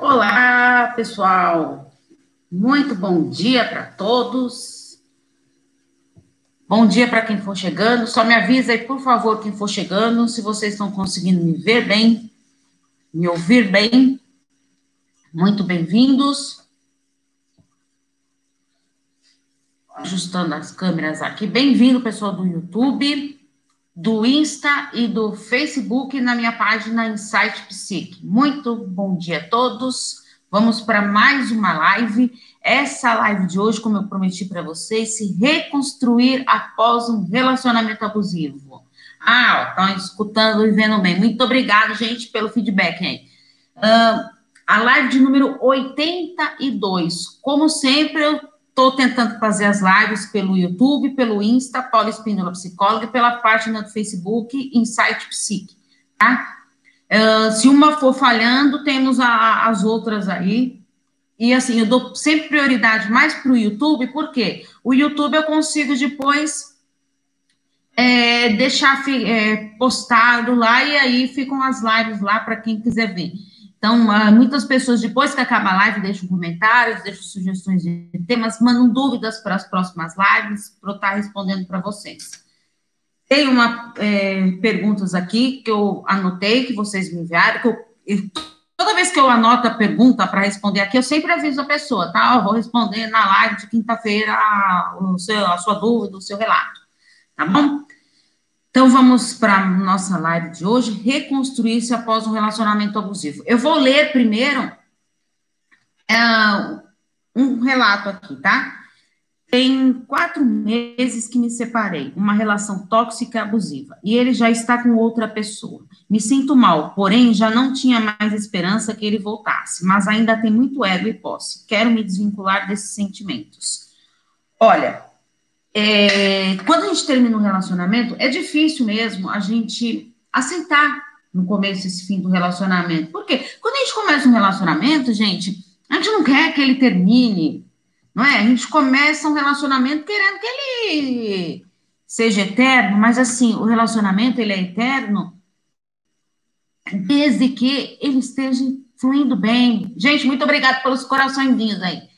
Olá, pessoal. Muito bom dia para todos. Bom dia para quem for chegando. Só me avisa aí, por favor, quem for chegando, se vocês estão conseguindo me ver bem, me ouvir bem. Muito bem-vindos. Ajustando as câmeras aqui. Bem-vindo, pessoal do YouTube do Insta e do Facebook na minha página Insight Psique. Muito bom dia a todos. Vamos para mais uma live. Essa live de hoje, como eu prometi para vocês, se reconstruir após um relacionamento abusivo. Ah, estão escutando e vendo bem. Muito obrigada, gente, pelo feedback aí. Uh, a live de número 82. Como sempre, eu Estou tentando fazer as lives pelo YouTube, pelo Insta, Paula Espíndola Psicóloga, pela página do Facebook, Insight Psique, tá? Uh, se uma for falhando, temos a, as outras aí. E assim, eu dou sempre prioridade mais para o YouTube, porque o YouTube eu consigo depois é, deixar é, postado lá e aí ficam as lives lá para quem quiser ver. Então, ah, muitas pessoas, depois que acaba a live, deixam comentários, deixam sugestões de temas, mandam dúvidas para as próximas lives, para eu estar respondendo para vocês. Tem uma é, perguntas aqui que eu anotei, que vocês me enviaram, que eu, toda vez que eu anoto a pergunta para responder aqui, eu sempre aviso a pessoa, tá? Eu vou responder na live de quinta-feira a, a sua dúvida, o seu relato, tá bom? Então, vamos para nossa live de hoje, reconstruir-se após um relacionamento abusivo. Eu vou ler primeiro é, um relato aqui, tá? Tem quatro meses que me separei, uma relação tóxica e abusiva, e ele já está com outra pessoa. Me sinto mal, porém já não tinha mais esperança que ele voltasse, mas ainda tem muito ego e posse. Quero me desvincular desses sentimentos. Olha, é, quando a gente termina um relacionamento, é difícil mesmo a gente aceitar no começo esse fim do relacionamento. Por quê? Quando a gente começa um relacionamento, gente, a gente não quer que ele termine, não é? A gente começa um relacionamento querendo que ele seja eterno, mas assim, o relacionamento ele é eterno desde que ele esteja fluindo bem. Gente, muito obrigada pelos coraçõezinhos aí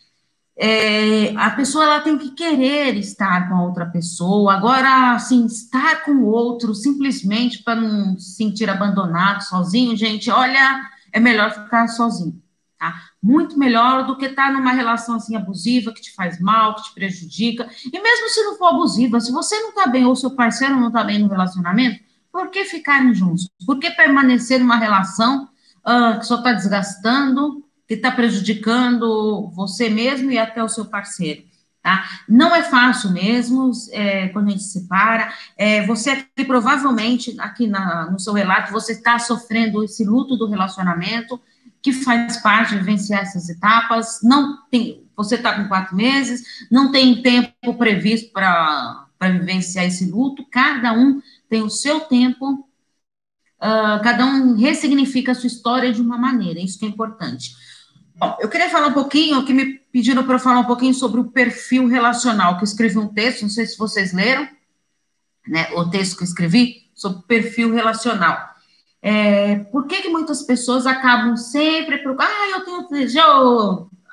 é, a pessoa ela tem que querer estar com a outra pessoa. Agora, assim, estar com o outro simplesmente para não se sentir abandonado, sozinho, gente, olha, é melhor ficar sozinho, tá? Muito melhor do que estar numa relação assim abusiva que te faz mal, que te prejudica. E mesmo se não for abusiva, se você não está bem ou seu parceiro não está bem no relacionamento, por que ficarem juntos? Por que permanecer numa relação uh, que só está desgastando? Que está prejudicando você mesmo e até o seu parceiro. Tá? Não é fácil mesmo é, quando a gente se separa. É, você aqui, provavelmente, aqui na, no seu relato, você está sofrendo esse luto do relacionamento, que faz parte de vivenciar essas etapas. Não tem, você está com quatro meses, não tem tempo previsto para vivenciar esse luto. Cada um tem o seu tempo, uh, cada um ressignifica a sua história de uma maneira. Isso que é importante. Bom, eu queria falar um pouquinho, que me pediram para falar um pouquinho sobre o perfil relacional, que eu escrevi um texto, não sei se vocês leram, né, o texto que eu escrevi, sobre perfil relacional. É, por que, que muitas pessoas acabam sempre procurando, ah, eu tenho, já,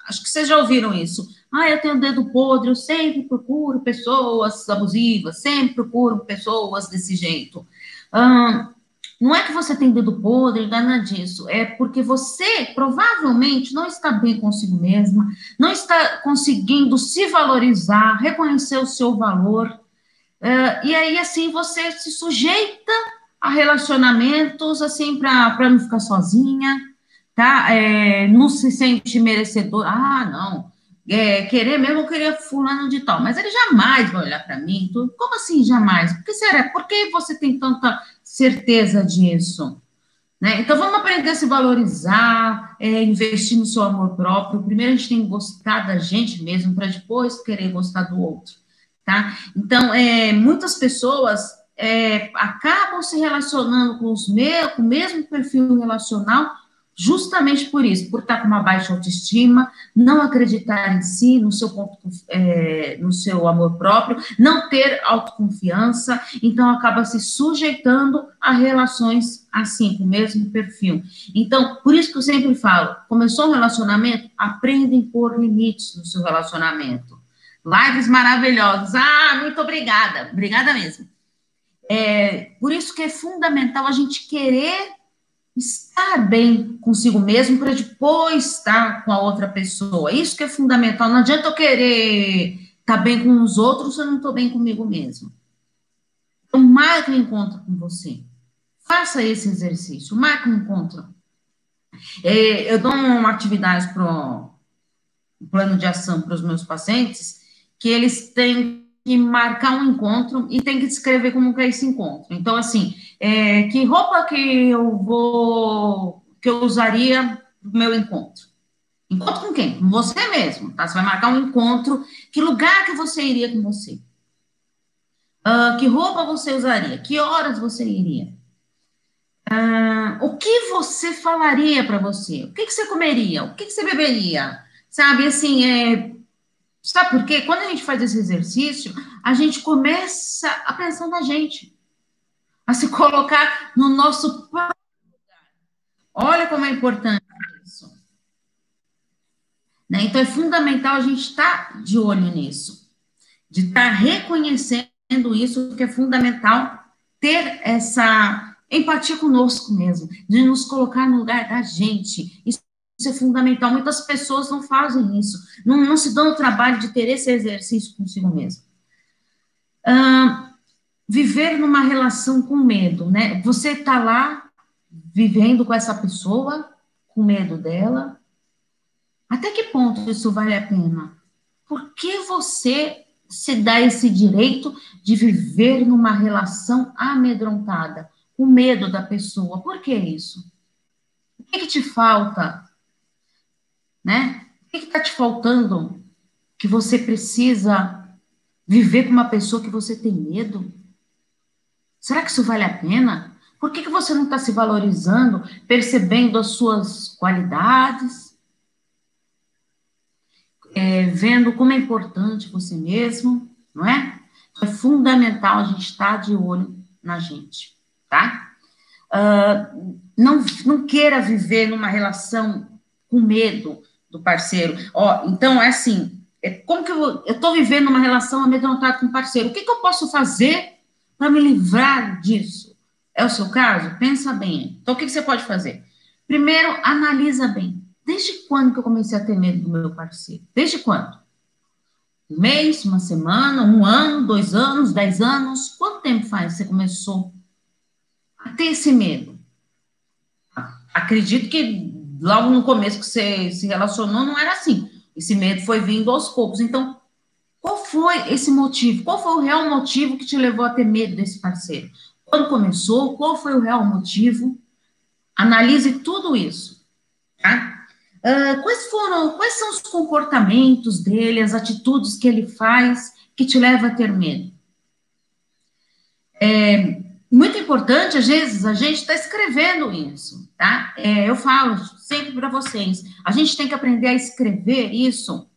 acho que vocês já ouviram isso, ah, eu tenho dedo podre, eu sempre procuro pessoas abusivas, sempre procuro pessoas desse jeito. Hum, não é que você tem dedo podre, nada disso. É porque você provavelmente não está bem consigo mesma, não está conseguindo se valorizar, reconhecer o seu valor. Uh, e aí, assim, você se sujeita a relacionamentos, assim, para não ficar sozinha, tá? É, não se sente merecedor. Ah, não. É, querer mesmo, eu queria fulano de tal, mas ele jamais vai olhar para mim. Tudo. Como assim jamais? Por que será? Por que você tem tanta certeza disso. Né? Então, vamos aprender a se valorizar, é, investir no seu amor próprio. Primeiro, a gente tem que gostar da gente mesmo, para depois querer gostar do outro. Tá? Então, é, muitas pessoas é, acabam se relacionando com, os me com o mesmo perfil relacional justamente por isso, por estar com uma baixa autoestima, não acreditar em si, no seu ponto, é, no seu amor próprio, não ter autoconfiança, então acaba se sujeitando a relações assim, com o mesmo perfil. Então, por isso que eu sempre falo, começou um relacionamento, aprenda a impor limites no seu relacionamento. Lives maravilhosas. Ah, muito obrigada. Obrigada mesmo. É, por isso que é fundamental a gente querer estar bem consigo mesmo para depois estar com a outra pessoa. Isso que é fundamental. Não adianta eu querer estar bem com os outros se eu não estou bem comigo mesmo. Então, marque um encontro com você. Faça esse exercício. Marque um encontro. É, eu dou uma atividade para o plano de ação para os meus pacientes que eles têm que marcar um encontro e tem que descrever como que é esse encontro. Então, assim, é, que roupa que eu vou, que eu usaria meu encontro? Encontro com quem? Com você mesmo, tá? Você vai marcar um encontro, que lugar que você iria com você? Uh, que roupa você usaria? Que horas você iria? Uh, o que você falaria para você? O que, que, você comeria? O que, que você beberia? Sabe, assim, é, Sabe por quê? Quando a gente faz esse exercício, a gente começa a pensar na gente, a se colocar no nosso. Olha como é importante isso. Né? Então, é fundamental a gente estar tá de olho nisso, de estar tá reconhecendo isso, que é fundamental ter essa empatia conosco mesmo, de nos colocar no lugar da gente. Isso isso é fundamental. Muitas pessoas não fazem isso, não, não se dão o trabalho de ter esse exercício consigo mesmo. Viver numa relação com medo, né? Você está lá vivendo com essa pessoa, com medo dela. Até que ponto isso vale a pena? Por que você se dá esse direito de viver numa relação amedrontada, com medo da pessoa? Por que isso? O que, que te falta né? O que está te faltando que você precisa viver com uma pessoa que você tem medo? Será que isso vale a pena? Por que, que você não está se valorizando, percebendo as suas qualidades, é, vendo como é importante você mesmo, não é? É fundamental a gente estar tá de olho na gente, tá? Uh, não, não queira viver numa relação com medo, do parceiro. Ó, então, é assim, é como que eu estou vivendo uma relação amedrontada com o parceiro? O que, que eu posso fazer para me livrar disso? É o seu caso? Pensa bem. Então, o que, que você pode fazer? Primeiro, analisa bem. Desde quando que eu comecei a ter medo do meu parceiro? Desde quando? Um mês, uma semana, um ano, dois anos, dez anos? Quanto tempo faz que você começou a ter esse medo? Acredito que logo no começo que você se relacionou, não era assim. Esse medo foi vindo aos poucos. Então, qual foi esse motivo? Qual foi o real motivo que te levou a ter medo desse parceiro? Quando começou? Qual foi o real motivo? Analise tudo isso, tá? Uh, quais foram, quais são os comportamentos dele, as atitudes que ele faz que te leva a ter medo? É, muito importante, às vezes, a gente está escrevendo isso, tá? É, eu falo sempre para vocês, a gente tem que aprender a escrever isso.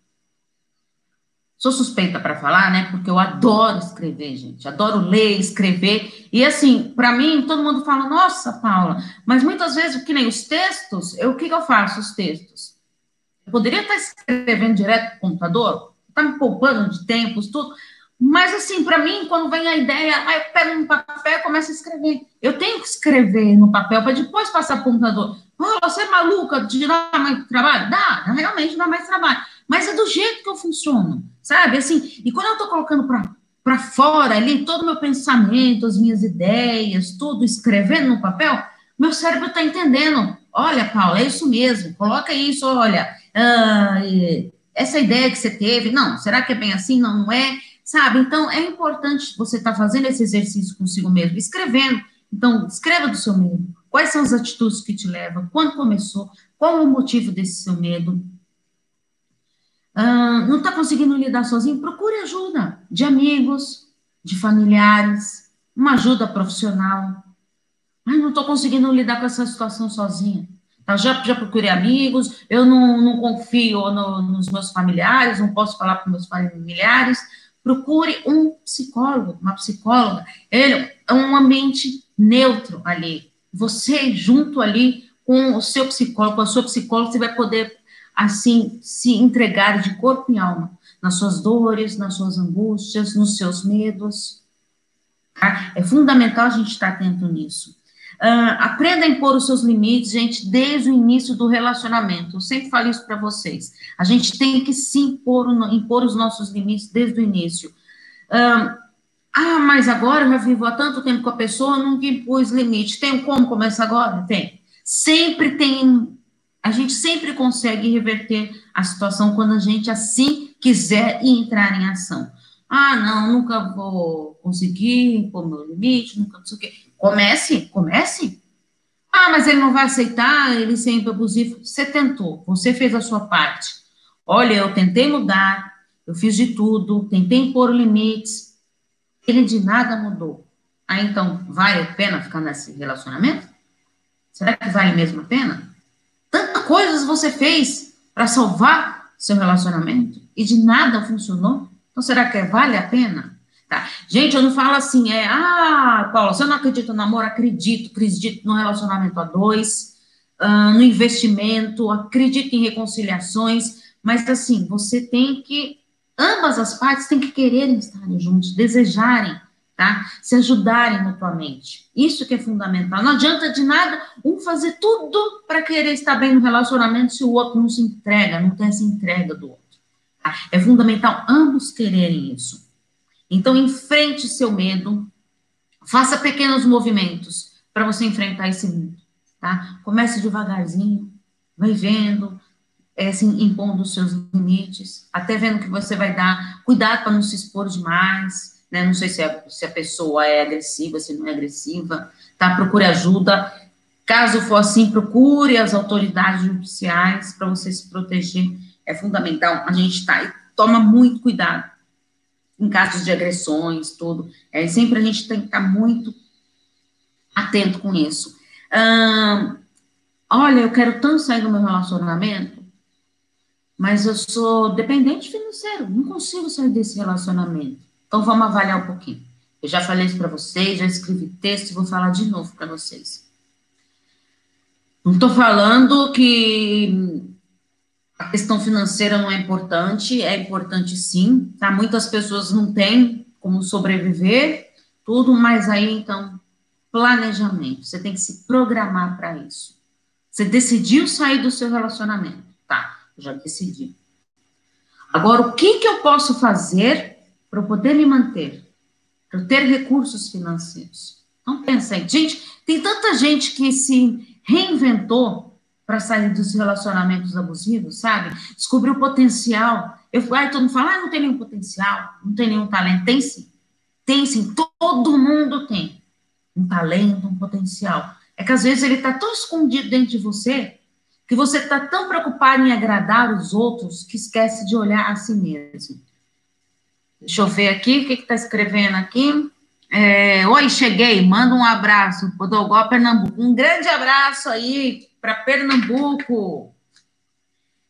Sou suspeita para falar, né? Porque eu adoro escrever, gente. Adoro ler, escrever. E assim, para mim, todo mundo fala, nossa, Paula, mas muitas vezes, que nem os textos, eu, o que, que eu faço, os textos? Eu poderia estar escrevendo direto no computador, tá me poupando de tempos, tudo. Mas, assim, para mim, quando vem a ideia, aí eu pego um papel e começo a escrever. Eu tenho que escrever no papel para depois passar para o computador. Oh, você é maluca de dar mais trabalho? Dá, realmente dá mais trabalho. Mas é do jeito que eu funciono, sabe? Assim, e quando eu estou colocando para fora ali todo o meu pensamento, as minhas ideias, tudo escrevendo no papel, meu cérebro está entendendo. Olha, Paula, é isso mesmo, coloca isso, olha, ah, essa ideia que você teve, não, será que é bem assim? Não, não é sabe? Então, é importante você estar tá fazendo esse exercício consigo mesmo, escrevendo. Então, escreva do seu medo. Quais são as atitudes que te levam? Quando começou? Qual o motivo desse seu medo? Ah, não está conseguindo lidar sozinho? Procure ajuda de amigos, de familiares, uma ajuda profissional. Ai, não estou conseguindo lidar com essa situação sozinha. Tá? Já, já procurei amigos, eu não, não confio no, nos meus familiares, não posso falar para meus familiares. Procure um psicólogo, uma psicóloga. Ele é um ambiente neutro ali. Você junto ali com o seu psicólogo, com a sua psicóloga, você vai poder assim se entregar de corpo e alma nas suas dores, nas suas angústias, nos seus medos. Tá? É fundamental a gente estar atento nisso. Uh, aprenda a impor os seus limites, gente, desde o início do relacionamento. Eu sempre falo isso para vocês. A gente tem que se impor, impor os nossos limites desde o início. Uh, ah, mas agora eu já vivo há tanto tempo com a pessoa, nunca impus limite. Tem como começar agora? Tem. Sempre tem. A gente sempre consegue reverter a situação quando a gente assim quiser e entrar em ação. Ah, não, nunca vou conseguir impor meu limite, nunca não sei o quê. Comece, comece. Ah, mas ele não vai aceitar, ele sempre abusivo. Você tentou, você fez a sua parte. Olha, eu tentei mudar, eu fiz de tudo, tentei impor limites, ele de nada mudou. Aí então, vale a pena ficar nesse relacionamento? Será que vale mesmo a pena? Tantas coisas você fez para salvar seu relacionamento e de nada funcionou. Então, será que vale a pena? Tá? Gente, eu não falo assim, é, ah, Paula, você não acredita no amor? Acredito, acredito no relacionamento a dois, uh, no investimento, acredito em reconciliações, mas assim, você tem que, ambas as partes têm que quererem estarem juntos, desejarem, tá? Se ajudarem mutuamente. Isso que é fundamental. Não adianta de nada um fazer tudo para querer estar bem no relacionamento se o outro não se entrega, não tem essa entrega do outro. Tá? É fundamental ambos quererem isso. Então, enfrente seu medo, faça pequenos movimentos para você enfrentar esse medo, tá? Comece devagarzinho, vai vendo, é, assim, impondo os seus limites, até vendo que você vai dar, cuidado para não se expor demais, né? Não sei se a, se a pessoa é agressiva, se não é agressiva, tá? Procure ajuda. Caso for assim, procure as autoridades judiciais para você se proteger. É fundamental. A gente tá, toma muito cuidado em casos de agressões, tudo. É, sempre a gente tem que estar muito atento com isso. olha, eu quero tanto sair do meu relacionamento, mas eu sou dependente financeiro, não consigo sair desse relacionamento. Então vamos avaliar um pouquinho. Eu já falei isso para vocês, já escrevi texto vou falar de novo para vocês. Não estou falando que a questão financeira não é importante, é importante sim, tá? Muitas pessoas não têm como sobreviver, tudo, mas aí então, planejamento, você tem que se programar para isso. Você decidiu sair do seu relacionamento, tá? Já decidi. Agora, o que, que eu posso fazer para eu poder me manter? Para eu ter recursos financeiros? Então, pensa aí. Gente, tem tanta gente que se reinventou para sair dos relacionamentos abusivos, sabe? Descobrir o potencial. Eu, aí todo mundo fala, ah, não tem nenhum potencial, não tem nenhum talento. Tem sim. Tem sim. Todo mundo tem um talento, um potencial. É que às vezes ele está tão escondido dentro de você que você está tão preocupado em agradar os outros que esquece de olhar a si mesmo. Deixa eu ver aqui, o que está escrevendo aqui? É, Oi, cheguei, manda um abraço, Podogó, Pernambuco. Um grande abraço aí para Pernambuco.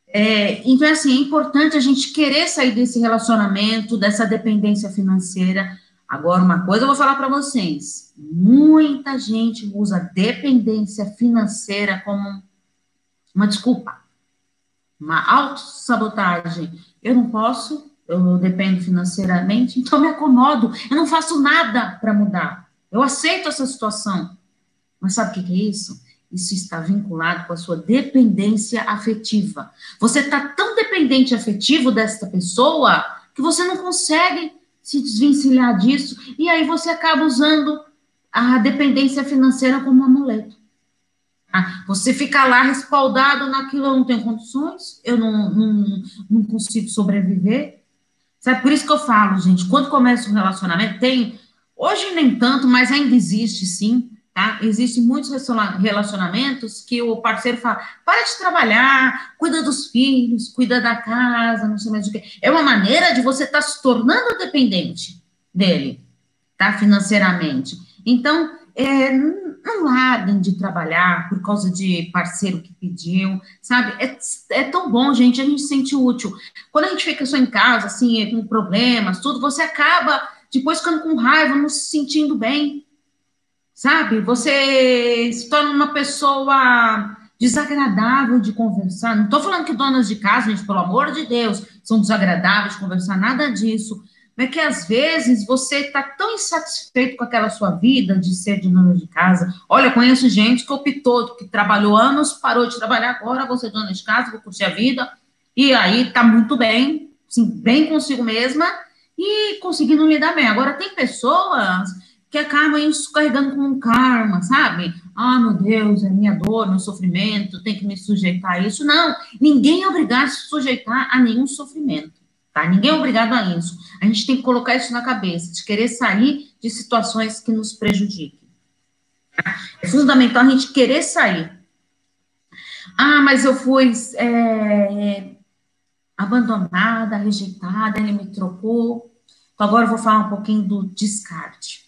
É, então, assim, é importante a gente querer sair desse relacionamento, dessa dependência financeira. Agora, uma coisa eu vou falar para vocês: muita gente usa dependência financeira como uma desculpa, uma autossabotagem. Eu não posso, eu dependo financeiramente, então me acomodo, eu não faço nada para mudar. Eu aceito essa situação. Mas sabe o que é isso? Isso está vinculado com a sua dependência afetiva. Você está tão dependente afetivo desta pessoa que você não consegue se desvencilhar disso e aí você acaba usando a dependência financeira como amuleto. Ah, você fica lá respaldado naquilo, eu não tenho condições, eu não, não, não consigo sobreviver. Sabe, por isso que eu falo, gente, quando começa um relacionamento, tem, hoje nem tanto, mas ainda existe sim, Tá? Existem muitos relacionamentos que o parceiro fala: para de trabalhar, cuida dos filhos, cuida da casa, não sei mais o que. É uma maneira de você estar tá se tornando dependente dele, tá? Financeiramente. Então, é, não larguem de trabalhar por causa de parceiro que pediu, sabe? É, é tão bom, gente, a gente se sente útil. Quando a gente fica só em casa, assim, com problemas, tudo, você acaba depois ficando com raiva, não se sentindo bem, sabe? Você se torna uma pessoa desagradável de conversar. Não estou falando que donas de casa, gente, pelo amor de Deus, são desagradáveis de conversar, nada disso é que às vezes você está tão insatisfeito com aquela sua vida de ser de dona de casa. Olha, conheço gente que optou, que trabalhou anos, parou de trabalhar, agora vou ser dona de casa, vou curtir a vida, e aí está muito bem, assim, bem consigo mesma e conseguindo lidar bem. Agora, tem pessoas que acabam isso carregando com karma, sabe? Ah, meu Deus, é minha dor, meu sofrimento, tem que me sujeitar a isso. Não, ninguém é obrigado a se sujeitar a nenhum sofrimento. Tá? Ninguém é obrigado a isso. A gente tem que colocar isso na cabeça, de querer sair de situações que nos prejudiquem. Tá? É fundamental a gente querer sair. Ah, mas eu fui é, abandonada, rejeitada, ele me trocou. Então, agora eu vou falar um pouquinho do descarte.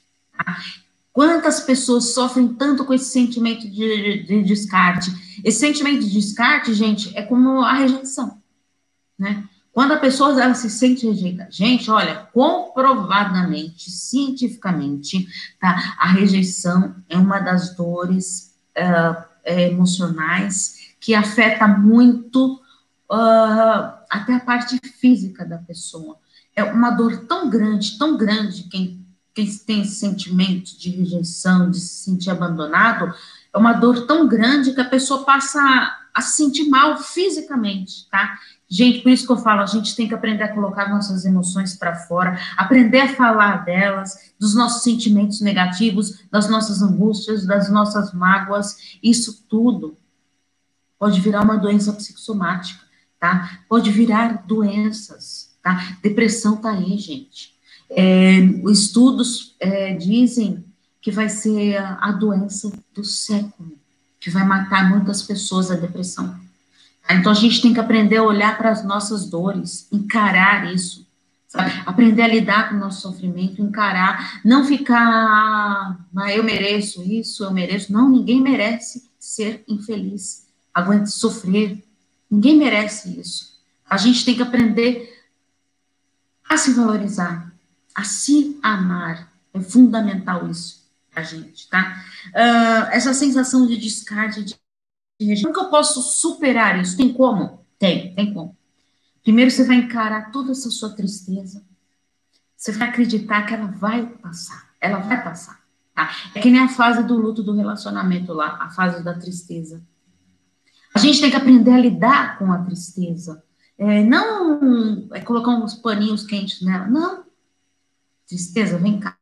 Quantas pessoas sofrem tanto com esse sentimento de, de, descarte? Esse sentimento de descarte, gente, é como a rejeição, né? Quando a pessoa ela se sente rejeitada, gente, olha, comprovadamente, cientificamente, tá? A rejeição é uma das dores uh, emocionais que afeta muito uh, até a parte física da pessoa. É uma dor tão grande, tão grande, quem, quem tem esse sentimento de rejeição, de se sentir abandonado, é uma dor tão grande que a pessoa passa a se sentir mal fisicamente, tá? Gente, por isso que eu falo, a gente tem que aprender a colocar nossas emoções para fora, aprender a falar delas, dos nossos sentimentos negativos, das nossas angústias, das nossas mágoas, isso tudo pode virar uma doença psicossomática, tá? Pode virar doenças, tá? Depressão tá aí, gente. É, estudos é, dizem que vai ser a doença do século, que vai matar muitas pessoas a depressão. Então a gente tem que aprender a olhar para as nossas dores, encarar isso, sabe? Aprender a lidar com o nosso sofrimento, encarar, não ficar, ah, eu mereço isso, eu mereço. Não, ninguém merece ser infeliz, aguente sofrer. Ninguém merece isso. A gente tem que aprender a se valorizar, a se amar. É fundamental isso a gente, tá? Uh, essa sensação de descarte, de como que eu posso superar isso? Tem como? Tem, tem como. Primeiro você vai encarar toda essa sua tristeza. Você vai acreditar que ela vai passar. Ela vai passar. Tá? É que nem a fase do luto do relacionamento lá, a fase da tristeza. A gente tem que aprender a lidar com a tristeza. É, não é colocar uns paninhos quentes nela. Não. Tristeza, vem cá.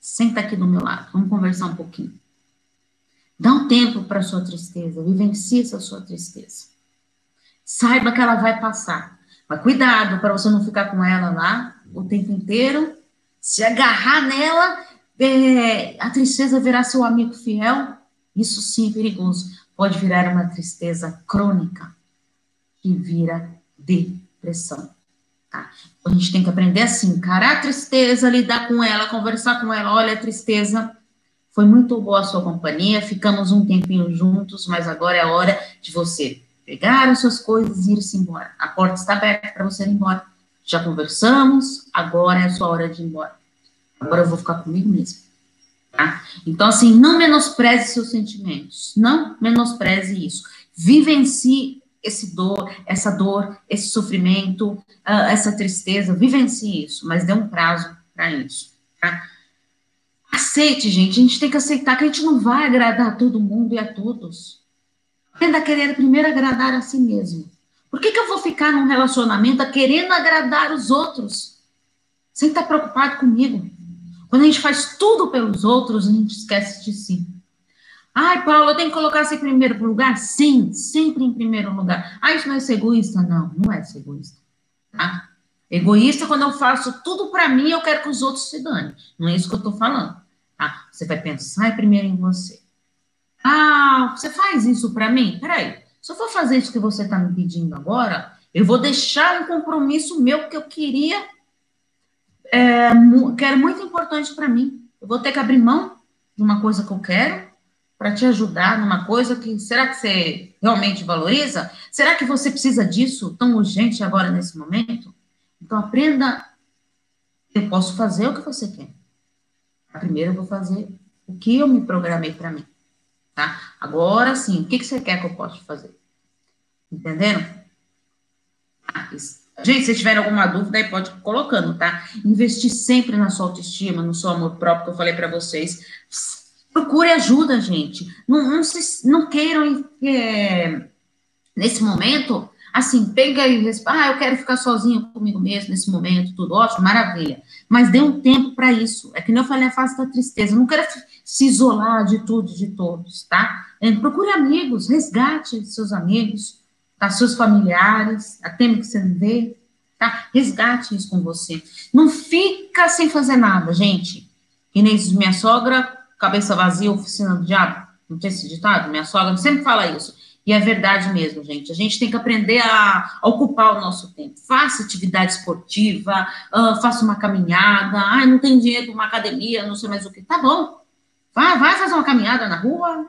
Senta aqui do meu lado. Vamos conversar um pouquinho. Dá um tempo para sua tristeza, vivencie essa sua tristeza. Saiba que ela vai passar. Mas cuidado para você não ficar com ela lá o tempo inteiro, se agarrar nela, é, a tristeza virar seu amigo fiel. Isso sim é perigoso. Pode virar uma tristeza crônica, que vira depressão. Tá? A gente tem que aprender assim, encarar a tristeza, lidar com ela, conversar com ela. Olha, tristeza foi muito boa a sua companhia, ficamos um tempinho juntos, mas agora é a hora de você pegar as suas coisas e ir-se embora. A porta está aberta para você ir embora. Já conversamos, agora é a sua hora de ir embora. Agora eu vou ficar comigo mesmo. Tá? Então, assim, não menospreze seus sentimentos. Não menospreze isso. Vivencie esse dor, essa dor, esse sofrimento, uh, essa tristeza. Vivencie isso, mas dê um prazo para isso. Tá? Aceite, gente. A gente tem que aceitar que a gente não vai agradar a todo mundo e a todos. Aprenda a querer primeiro agradar a si mesmo. Por que, que eu vou ficar num relacionamento querendo agradar os outros? Sem estar preocupado comigo. Quando a gente faz tudo pelos outros, a gente esquece de si. Ai, Paulo, eu tenho que colocar você em primeiro lugar? Sim, sempre em primeiro lugar. Ah, isso não é ser egoísta? Não, não é ser egoísta. Tá? Egoísta quando eu faço tudo para mim, eu quero que os outros se danem. Não é isso que eu estou falando. Tá? Você vai pensar primeiro em você. Ah, você faz isso para mim? Peraí, se eu for fazer isso que você está me pedindo agora, eu vou deixar um compromisso meu que eu queria, é, que era muito importante para mim. Eu vou ter que abrir mão de uma coisa que eu quero para te ajudar numa coisa que será que você realmente valoriza? Será que você precisa disso tão urgente agora nesse momento? Então aprenda. Eu posso fazer o que você quer. Primeiro eu vou fazer o que eu me programei para mim, tá? Agora sim, o que, que você quer que eu possa fazer? Entenderam? Ah, Gente, se tiverem alguma dúvida, aí pode ir colocando, tá? Investir sempre na sua autoestima, no seu amor próprio, que eu falei para vocês. Procure ajuda, gente. Não, não, se, não queiram, é, nesse momento, assim, pega e ah, eu quero ficar sozinho comigo mesmo nesse momento, tudo ótimo, maravilha. Mas dê um tempo para isso. É que nem eu falei, a fase da tristeza. Não quero se isolar de tudo, de todos, tá? É, procure amigos, resgate seus amigos, tá? seus familiares, a tempo que você não vê, tá? Resgate isso com você. Não fica sem fazer nada, gente. Que nem minha sogra, cabeça vazia, oficina do diabo. Não tem esse ditado? Minha sogra sempre fala isso. E é verdade mesmo, gente. A gente tem que aprender a, ocupar o nosso tempo. Faça atividade esportiva, uh, faça uma caminhada. Ah, não tem dinheiro para uma academia, não sei mais o que. Tá bom. Vai, vai fazer uma caminhada na rua,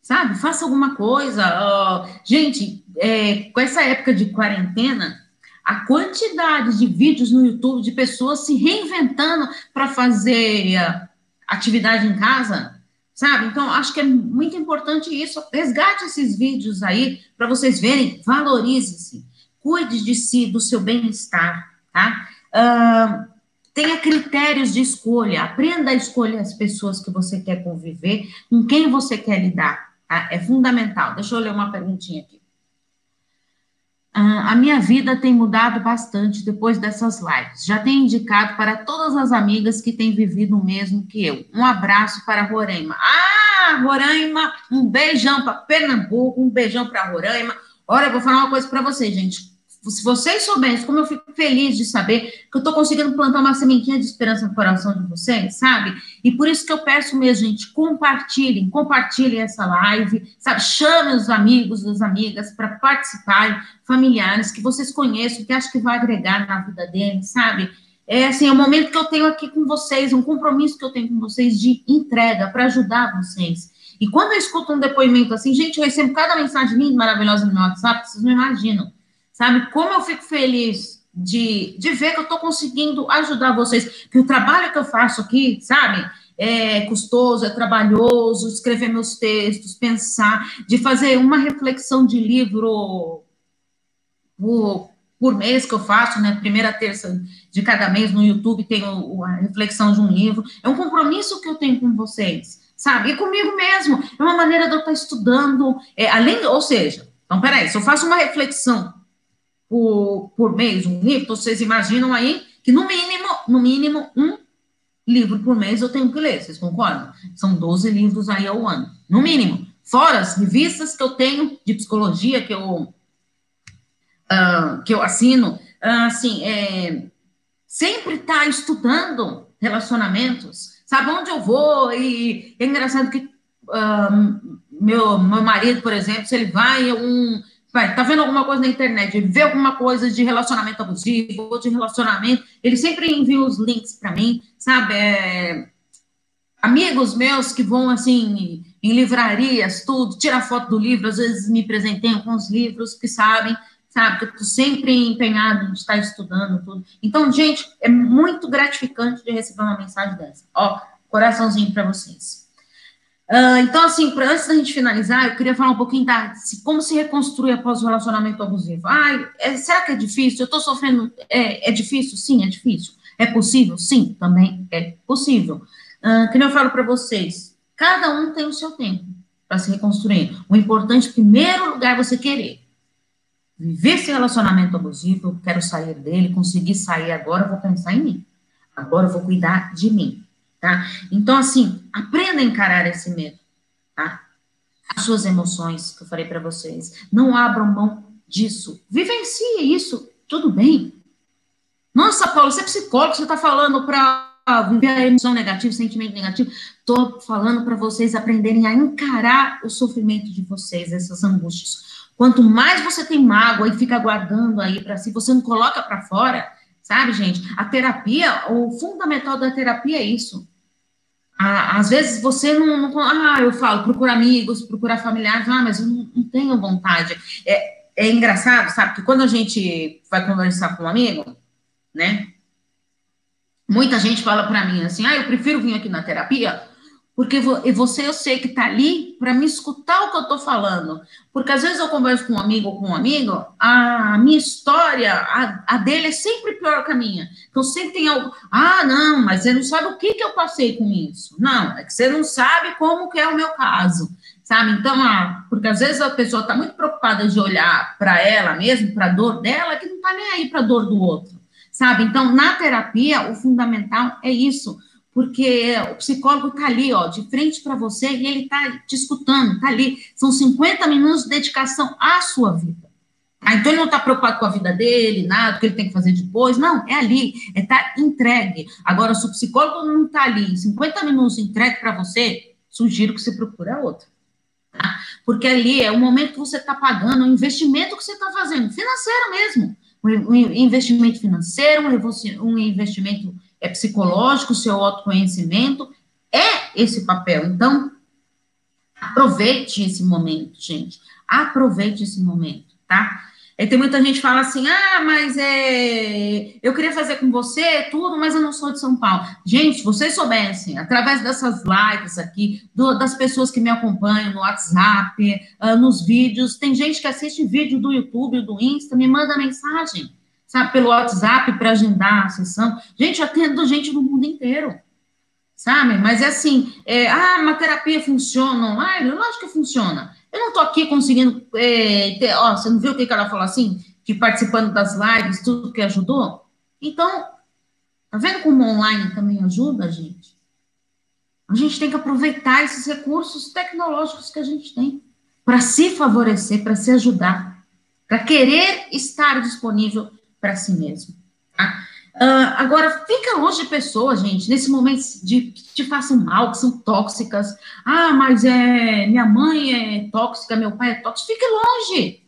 sabe? Faça alguma coisa. Uh, gente, é, com essa época de quarentena, a quantidade de vídeos no YouTube de pessoas se reinventando para fazer uh, atividade em casa, sabe? Então, acho que é muito importante isso. Resgate esses vídeos aí para vocês verem, valorize-se, cuide de si, do seu bem-estar, tá? Uh, tenha critérios de escolha, aprenda a escolher as pessoas que você quer conviver, com quem você quer lidar, tá? É fundamental. Deixa eu ler uma perguntinha aqui. Uh, a minha vida tem mudado bastante depois dessas lives. Já tenho indicado para todas as amigas que têm vivido o mesmo que eu. Um abraço para Roraima. Ah, Roraima, um beijão para Pernambuco, um beijão para Roraima. Olha, eu vou falar uma coisa para vocês, gente se vocês soubessem como eu fico feliz de saber que eu estou conseguindo plantar uma sementinha de esperança no coração de vocês, sabe? E por isso que eu peço mesmo, gente, compartilhem, compartilhem essa live, sabe? Chame os amigos, as amigas para participarem, familiares que vocês conheçam, que acham que vai agregar na vida deles, sabe? É assim, é o momento que eu tenho aqui com vocês, um compromisso que eu tenho com vocês de entrega para ajudar vocês. E quando eu escuto um depoimento assim, gente, eu recebo cada mensagem linda, maravilhosa no meu WhatsApp, vocês não imaginam sabe? Como eu fico feliz de, de ver que eu estou conseguindo ajudar vocês, que o trabalho que eu faço aqui, sabe? É custoso, é trabalhoso, escrever meus textos, pensar, de fazer uma reflexão de livro por, por mês que eu faço, né? Primeira terça de cada mês no YouTube tem a reflexão de um livro. É um compromisso que eu tenho com vocês, sabe? E comigo mesmo. É uma maneira de eu estar estudando, é, além, ou seja, então, peraí, se eu faço uma reflexão por, por mês, um livro, vocês imaginam aí que no mínimo, no mínimo, um livro por mês eu tenho que ler, vocês concordam? São 12 livros aí ao ano, no mínimo. Fora as revistas que eu tenho de psicologia, que eu, uh, que eu assino, uh, assim, é, sempre tá estudando relacionamentos, sabe onde eu vou, e é engraçado que uh, meu, meu marido, por exemplo, se ele vai um vai, tá vendo alguma coisa na internet, vê alguma coisa de relacionamento abusivo ou de relacionamento, ele sempre envia os links para mim, sabe? É, amigos meus que vão assim em livrarias, tudo, tira foto do livro, às vezes me presenteiam com os livros que sabem, sabe, que eu tô sempre empenhado em estar estudando tudo. Então, gente, é muito gratificante de receber uma mensagem dessa. Ó, coraçãozinho para vocês. Uh, então, assim, pra, antes da gente finalizar, eu queria falar um pouquinho da se, como se reconstrui após o relacionamento abusivo. Ai, é, será que é difícil? Eu estou sofrendo. É, é, difícil? Sim, é difícil. É possível? Sim, também é possível. Uh, que eu falo para vocês, cada um tem o seu tempo para se reconstruir. O importante, em primeiro lugar, é você querer. Viver esse relacionamento abusivo, quero sair dele, conseguir sair agora, eu vou pensar em mim. Agora eu vou cuidar de mim tá? Então, assim, aprenda a encarar esse medo, tá? As suas emoções, que eu falei para vocês. Não abram mão disso. Vivencie isso, tudo bem. Nossa, Paulo, você é psicólogo, você está falando para viver a emoção negativa, sentimento negativo. Estou falando para vocês aprenderem a encarar o sofrimento de vocês, essas angústias. Quanto mais você tem mágoa e fica guardando aí para si, você não coloca para fora, sabe, gente? A terapia, o fundamental da terapia é isso às vezes você não, não, Ah, eu falo, procura amigos, procura familiares, ah, mas eu não, não tenho vontade. É, é engraçado, sabe, que quando a gente vai conversar com um amigo, né? Muita gente fala para mim assim: ah, eu prefiro vir aqui na terapia porque você eu sei que está ali para me escutar o que eu estou falando. Porque às vezes eu converso com um amigo ou com um amigo, a minha história, a, a, dele é sempre pior que a minha. Então sempre tem algo, ah, não, mas você não sabe o que, que eu passei com isso. Não, é que você não sabe como que é o meu caso, sabe? Então, ah, porque às vezes a pessoa está muito preocupada de olhar para ela mesmo, para a dor dela, que não está nem aí para a dor do outro, sabe? Então, na terapia, o fundamental é isso porque o psicólogo está ali, ó, de frente para você e ele está te escutando, está ali. São 50 minutos de dedicação à sua vida. Ah, então ele não está preocupado com a vida dele, nada, o que ele tem que fazer depois. Não, é ali, é estar tá entregue. Agora, se o psicólogo não está ali, 50 minutos entregue para você, sugiro que você procure a outra. Tá? Porque ali é o momento que você está pagando, o investimento que você está fazendo, financeiro mesmo. Um investimento financeiro, um investimento é psicológico, seu autoconhecimento, é esse papel. Então, aproveite esse momento, gente. Aproveite esse momento, tá? E tem muita gente que fala assim: ah, mas é, eu queria fazer com você tudo, mas eu não sou de São Paulo. Gente, se vocês soubessem, através dessas lives aqui, do, das pessoas que me acompanham no WhatsApp, uh, nos vídeos, tem gente que assiste vídeo do YouTube, do Insta, me manda mensagem sabe, pelo WhatsApp para agendar a sessão. Gente, eu atendo gente do mundo inteiro, sabe? Mas é assim, é, ah, uma terapia funciona online? Lógico que funciona. Eu não estou aqui conseguindo, é, ter, ó, você não viu o que, que ela falou assim? Que participando das lives, tudo que ajudou? Então, tá vendo como online também ajuda gente? A gente tem que aproveitar esses recursos tecnológicos que a gente tem para se favorecer, para se ajudar, para querer estar disponível para si mesmo. Tá? Uh, agora, fica longe de pessoas, gente, nesse momento de que te façam mal, que são tóxicas. Ah, mas é minha mãe é tóxica, meu pai é tóxico. Fique longe.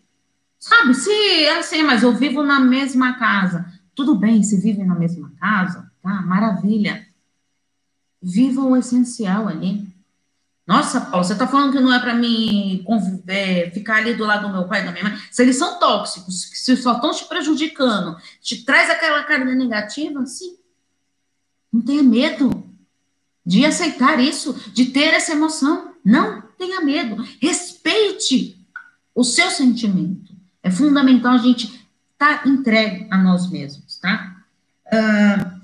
Sabe, se assim, mas eu vivo na mesma casa. Tudo bem, se vive na mesma casa, tá? Maravilha. Viva o essencial ali. Nossa, Paulo, você está falando que não é para mim é, ficar ali do lado do meu pai e da minha mãe? Se eles são tóxicos, se só estão te prejudicando, te traz aquela carga negativa, sim. Não tenha medo de aceitar isso, de ter essa emoção. Não tenha medo. Respeite o seu sentimento. É fundamental a gente estar tá entregue a nós mesmos, tá? Uh,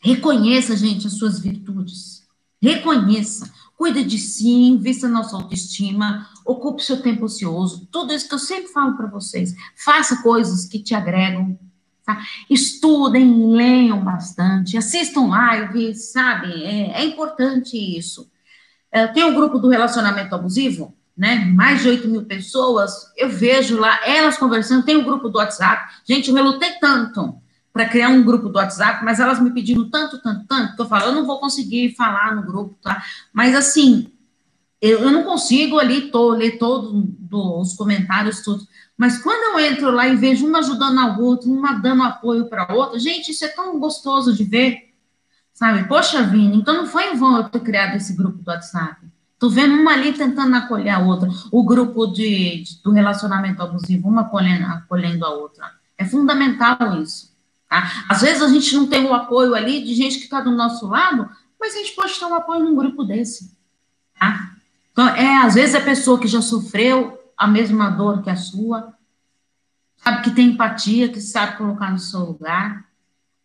reconheça, gente, as suas virtudes. Reconheça cuide de si, invista na sua autoestima, ocupe seu tempo ocioso, tudo isso que eu sempre falo para vocês. Faça coisas que te agregam, tá? estudem, leiam bastante, assistam lives, sabe? É, é importante isso. É, tem um grupo do relacionamento abusivo, né? Mais de 8 mil pessoas, eu vejo lá elas conversando, tem um grupo do WhatsApp. Gente, eu relutei tanto para criar um grupo do WhatsApp, mas elas me pediram tanto, tanto, tanto, que eu falo, eu não vou conseguir falar no grupo, tá? Mas assim, eu, eu não consigo ali tô, ler todos os comentários, tudo. Mas quando eu entro lá e vejo uma ajudando a outra, uma dando apoio para outra, gente, isso é tão gostoso de ver, sabe? Poxa, Vini, então não foi em vão eu ter criado esse grupo do WhatsApp. Tô vendo uma ali tentando acolher a outra, o grupo de, de do relacionamento abusivo, uma acolhendo, acolhendo a outra. É fundamental isso. Tá? Às vezes a gente não tem o apoio ali de gente que está do nosso lado, mas a gente pode ter um apoio num grupo desse. Tá? Então, é, às vezes a pessoa que já sofreu a mesma dor que a sua, sabe que tem empatia, que sabe colocar no seu lugar.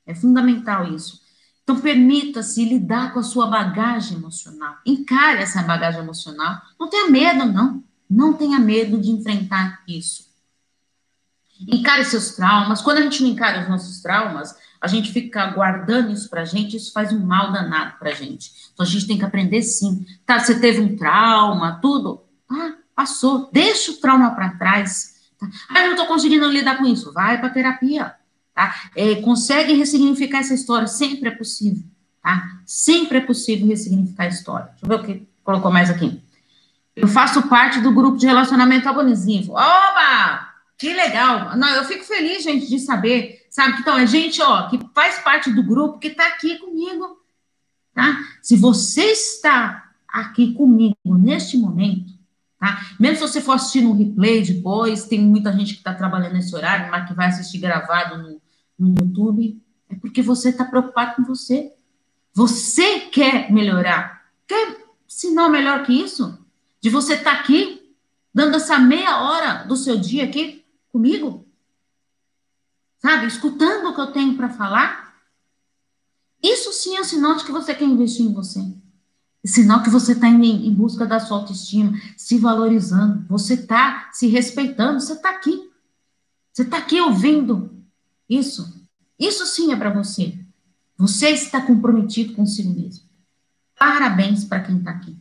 É fundamental isso. Então, permita-se lidar com a sua bagagem emocional. Encare essa bagagem emocional. Não tenha medo, não. Não tenha medo de enfrentar isso. Encare seus traumas. Quando a gente não encara os nossos traumas, a gente fica guardando isso pra gente, isso faz um mal danado pra gente. Então a gente tem que aprender sim. Tá, você teve um trauma, tudo. Ah, passou. Deixa o trauma para trás. Tá? Ah, eu não tô conseguindo lidar com isso. Vai pra terapia. Tá? É, consegue ressignificar essa história. Sempre é possível. Tá? Sempre é possível ressignificar a história. Deixa eu ver o que colocou mais aqui. Eu faço parte do grupo de relacionamento abusivo. Oba! Que legal. Não, eu fico feliz, gente, de saber, sabe? Então, é gente, ó, que faz parte do grupo, que tá aqui comigo, tá? Se você está aqui comigo neste momento, tá? Mesmo se você for assistir no replay depois, tem muita gente que está trabalhando nesse horário, mas que vai assistir gravado no, no YouTube, é porque você está preocupado com você. Você quer melhorar. Quer sinal melhor que isso? De você estar tá aqui, dando essa meia hora do seu dia aqui comigo? Sabe? Escutando o que eu tenho para falar? Isso sim é um sinal de que você quer investir em você. É sinal que você está indo em busca da sua autoestima, se valorizando, você está se respeitando, você está aqui. Você está aqui ouvindo isso. Isso sim é para você. Você está comprometido consigo mesmo. Parabéns para quem está aqui.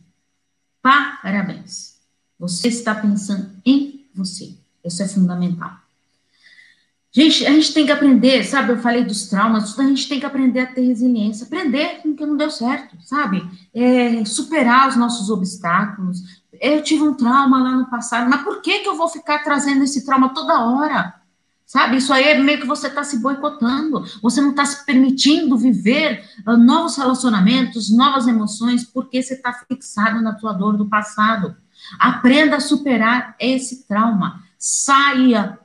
Parabéns. Você está pensando em você. Isso é fundamental. Gente, a gente tem que aprender, sabe? Eu falei dos traumas, a gente tem que aprender a ter resiliência, aprender com o que não deu certo, sabe? É, superar os nossos obstáculos. Eu tive um trauma lá no passado, mas por que, que eu vou ficar trazendo esse trauma toda hora? Sabe? Isso aí é meio que você está se boicotando, você não está se permitindo viver uh, novos relacionamentos, novas emoções, porque você está fixado na tua dor do passado. Aprenda a superar esse trauma. Saia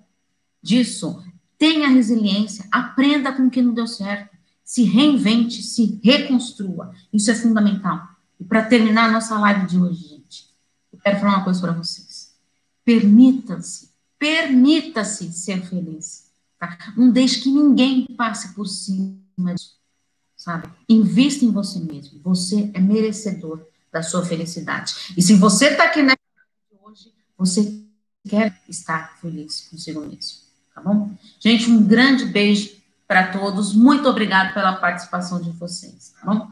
disso. Tenha resiliência. Aprenda com o que não deu certo. Se reinvente, se reconstrua. Isso é fundamental. E para terminar a nossa live de hoje, gente, eu quero falar uma coisa para vocês. Permita-se, permita-se ser feliz. Tá? Não deixe que ninguém passe por cima disso. Sabe? Invista em você mesmo. Você é merecedor da sua felicidade. E se você está aqui na hoje, você quer estar feliz consigo mesmo, tá bom? Gente, um grande beijo para todos. Muito obrigado pela participação de vocês, tá bom?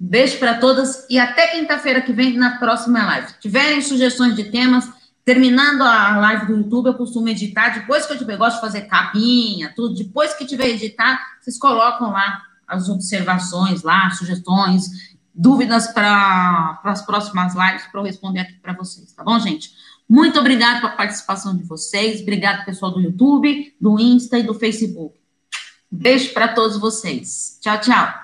Um beijo para todas e até quinta-feira que vem na próxima live. Se tiverem sugestões de temas, terminando a live do YouTube, eu costumo editar. Depois que eu tiver, gosto de fazer capinha, tudo. Depois que tiver editar, vocês colocam lá as observações lá, sugestões, dúvidas para as próximas lives para eu responder aqui para vocês, tá bom, gente? Muito obrigado pela participação de vocês. Obrigado, pessoal do YouTube, do Insta e do Facebook. Beijo para todos vocês. Tchau, tchau.